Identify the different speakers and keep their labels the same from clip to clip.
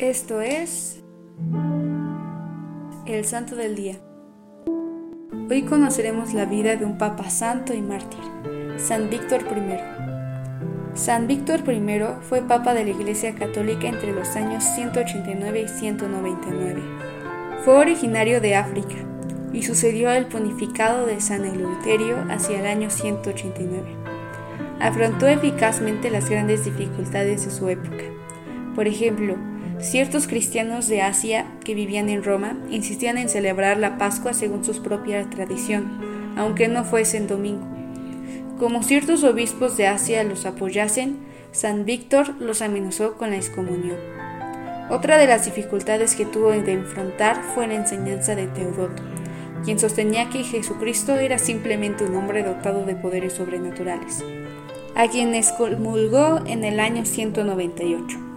Speaker 1: Esto es el Santo del Día. Hoy conoceremos la vida de un Papa Santo y mártir, San Víctor I. San Víctor I fue Papa de la Iglesia Católica entre los años 189 y 199. Fue originario de África y sucedió al ponificado de San Eleuterio hacia el año 189. Afrontó eficazmente las grandes dificultades de su época. Por ejemplo, Ciertos cristianos de Asia que vivían en Roma insistían en celebrar la Pascua según su propia tradición, aunque no fuese en domingo. Como ciertos obispos de Asia los apoyasen, San Víctor los amenazó con la excomunión. Otra de las dificultades que tuvo de enfrentar fue la enseñanza de Teodoto, quien sostenía que Jesucristo era simplemente un hombre dotado de poderes sobrenaturales, a quien excomulgó en el año 198.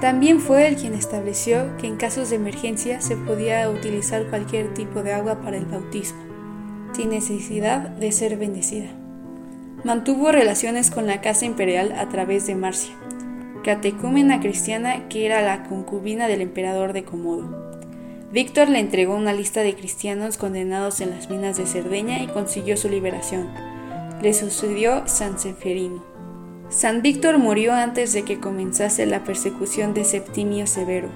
Speaker 1: También fue el quien estableció que en casos de emergencia se podía utilizar cualquier tipo de agua para el bautismo, sin necesidad de ser bendecida. Mantuvo relaciones con la Casa Imperial a través de Marcia, catecúmena cristiana que era la concubina del emperador de Comodo. Víctor le entregó una lista de cristianos condenados en las minas de Cerdeña y consiguió su liberación. Le sucedió San Seferino. San Víctor murió antes de que comenzase la persecución de Septimio Severo,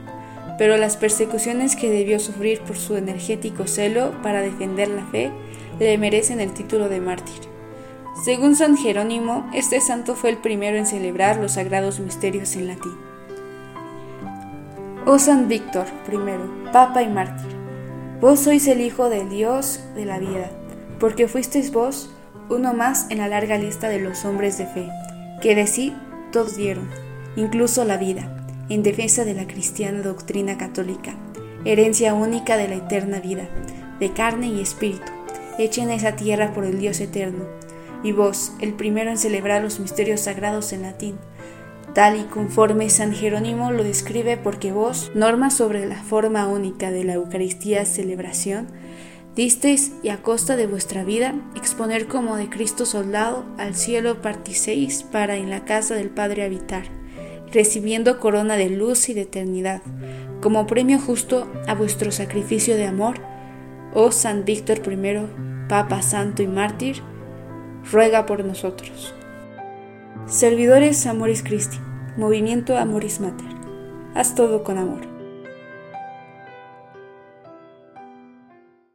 Speaker 1: pero las persecuciones que debió sufrir por su energético celo para defender la fe le merecen el título de mártir. Según San Jerónimo, este santo fue el primero en celebrar los sagrados misterios en latín. Oh San Víctor I, Papa y mártir, vos sois el Hijo del Dios de la vida, porque fuisteis vos uno más en la larga lista de los hombres de fe que de sí todos dieron, incluso la vida, en defensa de la cristiana doctrina católica, herencia única de la eterna vida, de carne y espíritu, hecha en esa tierra por el Dios eterno, y vos, el primero en celebrar los misterios sagrados en latín, tal y conforme San Jerónimo lo describe porque vos, norma sobre la forma única de la Eucaristía celebración, Disteis y a costa de vuestra vida exponer como de Cristo soldado al cielo particéis para en la casa del Padre habitar, recibiendo corona de luz y de eternidad, como premio justo a vuestro sacrificio de amor, oh San Víctor I, Papa Santo y Mártir, ruega por nosotros. Servidores Amoris Christi, Movimiento Amoris Mater. Haz todo con amor.